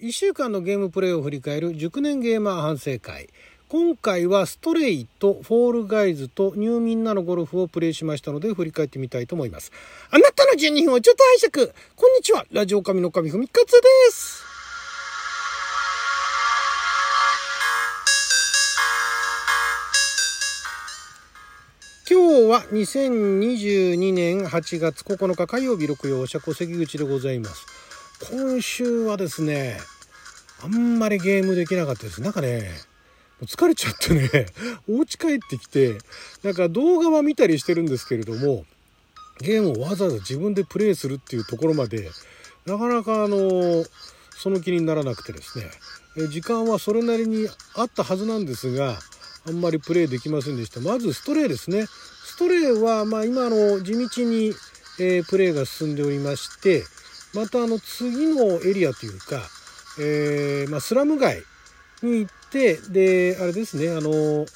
1週間のゲームプレイを振り返る熟年ゲーマー反省会。今回はストレイとフォールガイズとニューミンナのゴルフをプレイしましたので振り返ってみたいと思います。あなたの12分をちょっと拝借。こんにちは。ラジオ神の神ふみかつです。今日は2022年8月9日火曜日六曜社戸関口でございます。今週はですねあんまりゲームできなかったです。なんかね疲れちゃってね お家帰ってきてなんか動画は見たりしてるんですけれどもゲームをわざわざ自分でプレイするっていうところまでなかなかあのその気にならなくてですね。時間はそれなりにあったはずなんですがあんまりプレイできませんでした。まずストレイですね。ストレイはまあ今の地道に、え、プレイが進んでおりましてまたあの次のエリアというか、えー、まあ、スラム街に行ってであれですねあの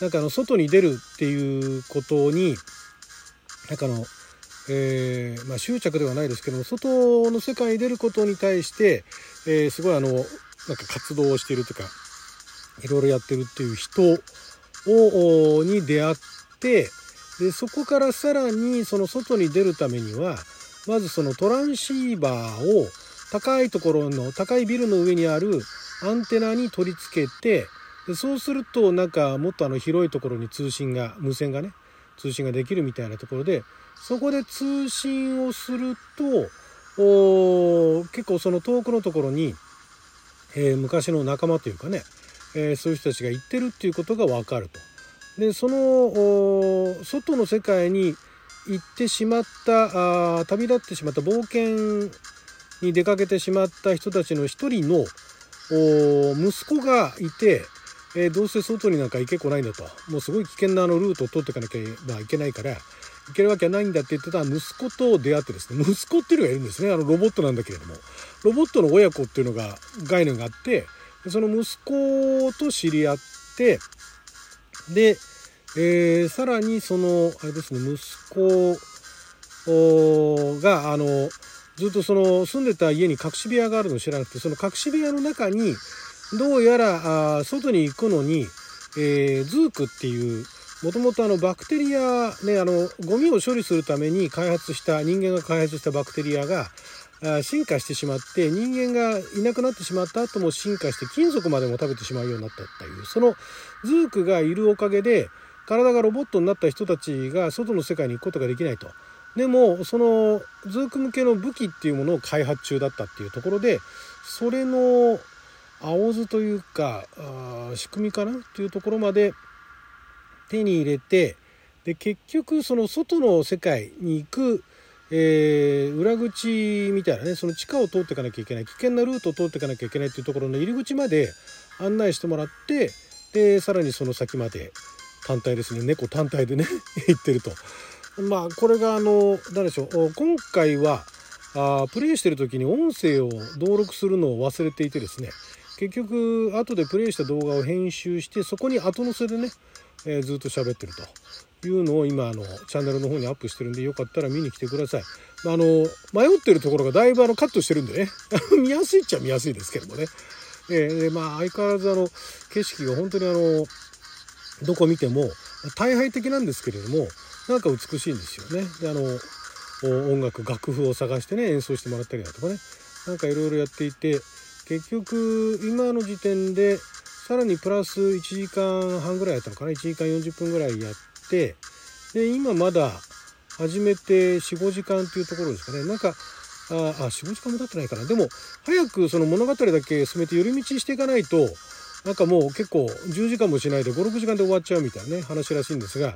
なんかあの外に出るっていうことになんかあの、えー、まあ、執着ではないですけども外の世界に出ることに対して、えー、すごいあのなんか活動をしているとかいろいろやってるっていう人をに出会ってでそこからさらにその外に出るためにはまずそのトランシーバーを高いところの高いビルの上にあるアンテナに取り付けてでそうするとなんかもっとあの広いところに通信が無線がね通信ができるみたいなところでそこで通信をすると結構その遠くのところに、えー、昔の仲間というかね、えー、そういう人たちが行ってるっていうことが分かると。でその外の世界に行ってしまったあ旅立ってしまった冒険に出かけてしまった人たちの一人の息子がいて、えー、どうせ外になんか行けこないんだと。もうすごい危険なあのルートを通っていかなきゃいけないから行けるわけないんだって言ってた息子と出会ってですね息子っていうのがいるんですね。あのロボットなんだけれども。ロボットの親子っていうのが概念があってその息子と知り合ってでえー、さらにそのあれですね息子があのずっとその住んでた家に隠し部屋があるのを知らなくてその隠し部屋の中にどうやらあ外に行くのに、えー、ズークっていうもともとあのバクテリア、ね、あのゴミを処理するために開発した人間が開発したバクテリアが進化してしまって人間がいなくなってしまった後も進化して金属までも食べてしまうようになったっていうそのズークがいるおかげで体がロボットになった人たちが外の世界に行くことができないと。でもそのズーク向けの武器っていうものを開発中だったっていうところでそれの青図というか仕組みかなっていうところまで手に入れてで結局その外の世界に行く、えー、裏口みたいなねその地下を通っていかなきゃいけない危険なルートを通っていかなきゃいけないっていうところの入り口まで案内してもらってでさらにその先まで単体ですね。猫単体でね 行ってると。まあこれがあの何でしょう。今回はあプレイしてる時に音声を登録するのを忘れていてですね。結局後でプレイした動画を編集してそこに後乗せでね、えー、ずっと喋ってると。いうのを今あのチャンネルの方にアップしてるんでよかったら見に来てください。まあ、あの迷ってるところがだいぶあのカットしてるんでね。見やすいっちゃ見やすいですけどもね。えー、まあ相変わらずあの景色が本当にあのどこ見ても大敗的なんですけれどもなんか美しいんですよね。であの音楽楽譜を探してね演奏してもらったりだとかね。なんかいろいろやっていて結局今の時点でさらにプラス1時間半ぐらいやったのかな？1時間40分ぐらいやってで今まだ始めて45時間っていうところですかね。なんかああ45時間も経ってないかな。でも早くその物語だけ進めて寄り道していかないとなんかもう結構10時間もしないで56時間で終わっちゃうみたいなね話らしいんですが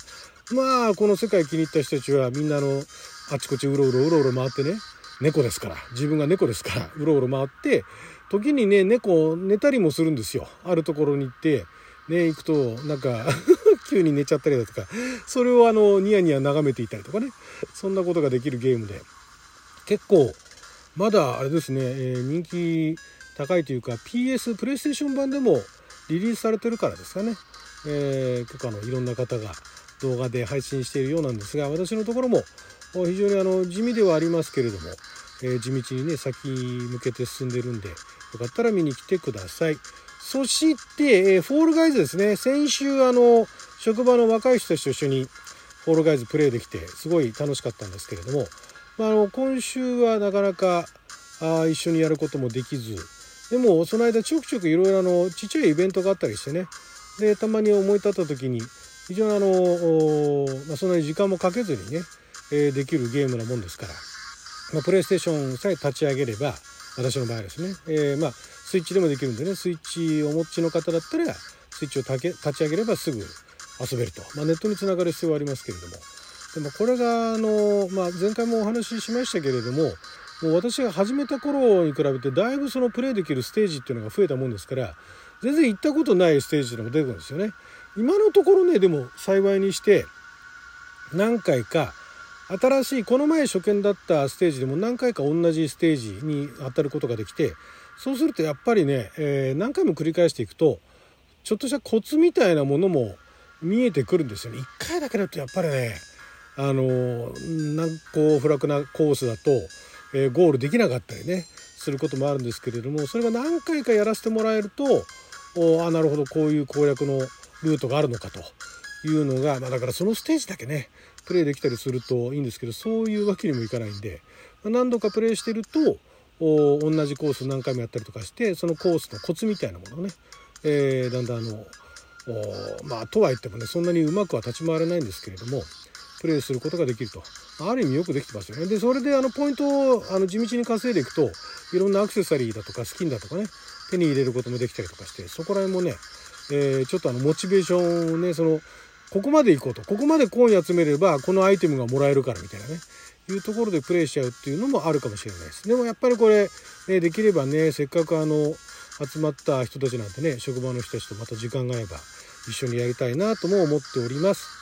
まあこの世界気に入った人たちはみんなのあちこちうろうろうろうろ回ってね猫ですから自分が猫ですからうろうろ回って時にね猫寝たりもするんですよ。あるところに行ってね行くとなんか 急に寝ちゃったりだとかそれをあのニヤニヤ眺めていたりとかねそんなことができるゲームで。結構まだあれですね、えー、人気高いというか PS プレイステーション版でもリリースされてるからですかね、えー、結構あのいろんな方が動画で配信しているようなんですが私のところも非常にあの地味ではありますけれどもえー、地道にね先向けて進んでるんでよかったら見に来てください。そして、えー、フォールガイズですね。先週あの職場の若い人たちと一緒にフォールガイズプレイできてすごい楽しかったんですけれども、まあ、あの今週はなかなかあ一緒にやることもできずでもその間ちょくちょくいろいろあのちっちゃいイベントがあったりしてね。でたまに思い立った時に非常にあの、まあ、そんなに時間もかけずにね、えー、できるゲームなもんですから、まあ、プレイステーションさえ立ち上げれば私の場合ですね、えー、まあスイッチでもできるんでねスイッチをお持ちの方だったらスイッチを立ち上げればすぐ遊べると、まあ、ネットにつながる必要はありますけれども。でもこれがあの、まあ、前回もお話ししましたけれどももう私が始めた頃に比べてだいぶそのプレイできるステージっていうのが増えたもんですから全然行ったことないステージっていうのが出てくるんですよね。今のところねでも幸いにして何回か新しいこの前初見だったステージでも何回か同じステージに当たることができてそうするとやっぱりね、えー、何回も繰り返していくとちょっとしたコツみたいなものも見えてくるんですよね。一回だけだとやっぱりねあの難攻不落なコースだと、え、ゴールできなかったりねすることもあるんですけれどもそれが何回かやらせてもらえるとおあなるほどこういう攻略のルートがあるのかと。いうのが、まあ、だからそのステージだけねプレイできたりするといいんですけどそういうわけにもいかないんで、ま、何度かプレイしてるとお同じコース何回もやったりとかしてそのコースのコツみたいなものをね、えー、だんだんあのまあとは言ってもねそんなにうまくは立ち回れないんですけれどもプレイすることができると。ある意味よくできてますよね。でそれであのポイントをあの地道に稼いでいくといろんなアクセサリーだとかスキンだとかね手に入れることもできたりとかしてそこら辺もね、えー、ちょっとあのモチベーションをねそのここまで行こうとここまでコイン集めればこのアイテムがもらえるからみたいなねいうところでプレイしちゃうっていうのもあるかもしれないです。でもやっぱりこれ、ね、できればねせっかくあの集まった人たちなんてね職場の人たちとまた時間が合えば一緒にやりたいなとも思っております。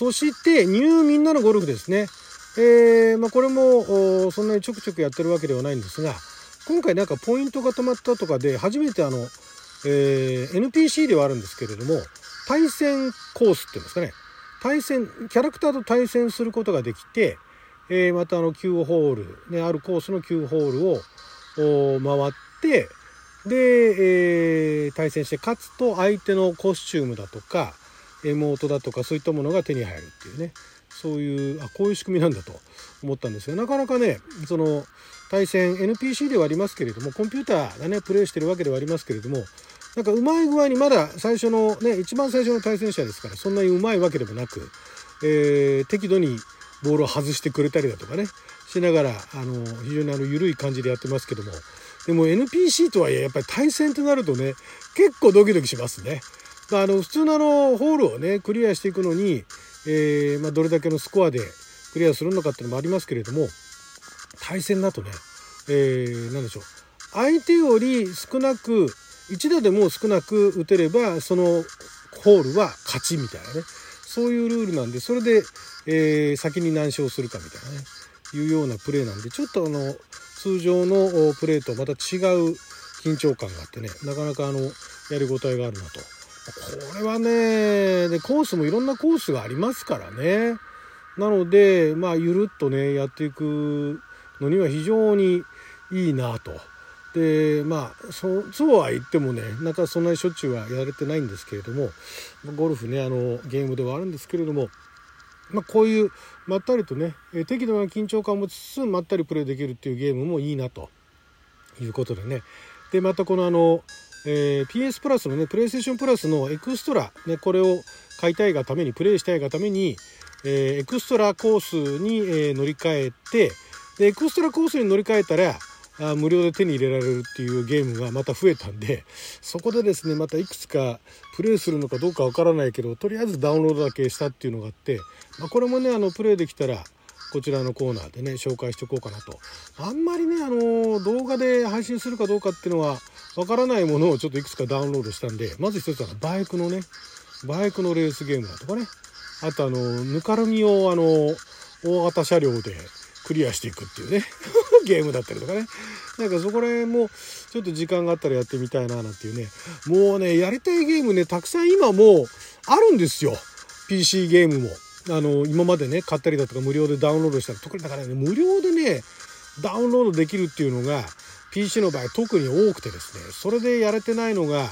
そしてニューみんなのゴルフですね。えー、まあ、これもそんなにちょくちょくやってるわけではないんですが今回なんかポイントが止まったとかで初めてあの、えー、NPC ではあるんですけれども対戦コースっていうんですかね。対戦キャラクターと対戦することができて、えー、またあの9ホール、ね、あるコースの9ホールを回ってで、えー、対戦して勝つと相手のコスチュームだとか妹だとかそういったものが手に入るっていうね。そういうあこういう仕組みなんだと思ったんですがなかなかねその対戦 NPC ではありますけれどもコンピューターがねプレイしてるわけではありますけれどもなんかうまい具合にまだ最初のね一番最初の対戦者ですからそんなにうまいわけでもなく、えー、適度にボールを外してくれたりだとかねしながらあの非常にあの緩い感じでやってますけども。でも NPC とはいえやっぱり対戦となるとね結構ドキドキしますね。まあ、あの普通のあのホールをねクリアしていくのに、えー、まあ、どれだけのスコアでクリアするのかっていうのもありますけれども対戦だとね、えー、何でしょう。相手より少なく1打でも少なく打てればそのホールは勝ちみたいなね。そういうルールなんでそれで、えー、先に何勝するかみたいなね。いうようなプレーなんでちょっとあの通常のプレーとまた違う緊張感があってねなかなかあのやりごたえがあるなと。これはねでコースもいろんなコースがありますからね。なのでまあゆるっとねやっていくのには非常にいいなと。でまあそそうは言ってもねなんかそんなにしょっちゅうはやれてないんですけれどもゴルフねあのゲームではあるんですけれどもまあ、こういうまったりとね適度な緊張感を持ちつつまったりプレイできるっていうゲームもいいなということでね。でまたこのあのえー、PS プラスのね、プレイステーションプラスのエクストラ、ね、これを買いたいがために、プレイしたいがために、えー、エクストラコースに、えー、乗り換えて、で、エクストラコースに乗り換えたら、あ無料で手に入れられるっていうゲームがまた増えたんで、そこでですね、またいくつかプレイするのかどうかわからないけど、とりあえずダウンロードだけしたっていうのがあって、まあ、これもね、あの、プレイできたら、こちらのコーナーでね、紹介しておこうかなと。あんまりね、あの、動画で配信するかどうかっていうのは、わからないものをちょっといくつかダウンロードしたんで、まず一つはバイクのね、バイクのレースゲームだとかね、あとあの、ぬかるみをあの、大型車両でクリアしていくっていうね、ゲームだったりとかね。なんかそこら辺もちょっと時間があったらやってみたいななんていうね、もうね、やりたいゲームね、たくさん今もうあるんですよ。PC ゲームも。あの、今までね、買ったりだとか無料でダウンロードしたら、特にだからね、無料でね、ダウンロードできるっていうのが PC の場合特に多くてですねそれでやれてないのが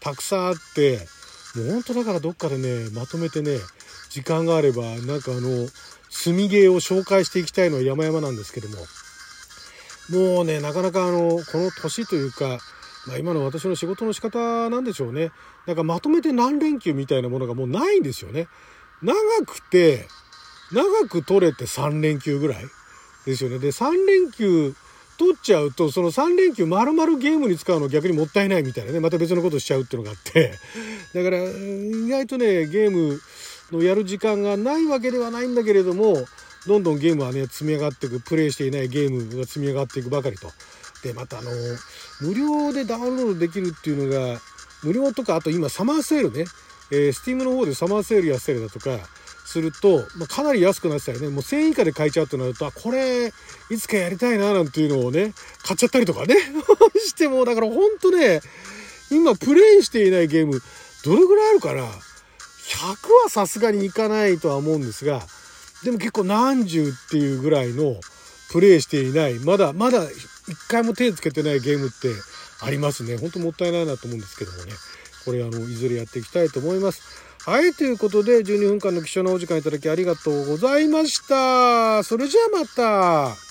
たくさんあってもうほんとだからどっかでねまとめてね時間があればなんかあの炭芸を紹介していきたいのは山々なんですけどももうねなかなかあのこの年というか、まあ、今の私の仕事の仕方なんでしょうね。なんかまとめて何連休みたいなものがもうないんですよね。長くて長く取れて3連休ぐらいですよね。で3連休取っちゃうとその3連休丸々ゲームに使うの逆にもったいないみたいなね。また別のことしちゃうっていうのがあって。だから意外とねゲームのやる時間がないわけではないんだけれどもどんどんゲームはね積み上がっていく。プレイしていないゲームが積み上がっていくばかりと。でまたあの無料でダウンロードできるっていうのが無料とかあと今サマーセールね、えー、Steam の方でサマーセールやったりだとかすると、まあ、かなり安くなってたよね。もう1000円以下で買えちゃうとなるとあこれいつかやりたいななんていうのをね買っちゃったりとかね。してもだからほんとね今プレイしていないゲームどれぐらいあるかな。100はさすがにいかないとは思うんですがでも結構何十っていうぐらいのプレイしていない。まだまだ一回も手つけてないゲームってありますね。ほんともったいないなと思うんですけどもね。これあのいずれやっていきたいと思います。はいということで12分間の貴重なお時間いただきありがとうございました。それじゃあまた。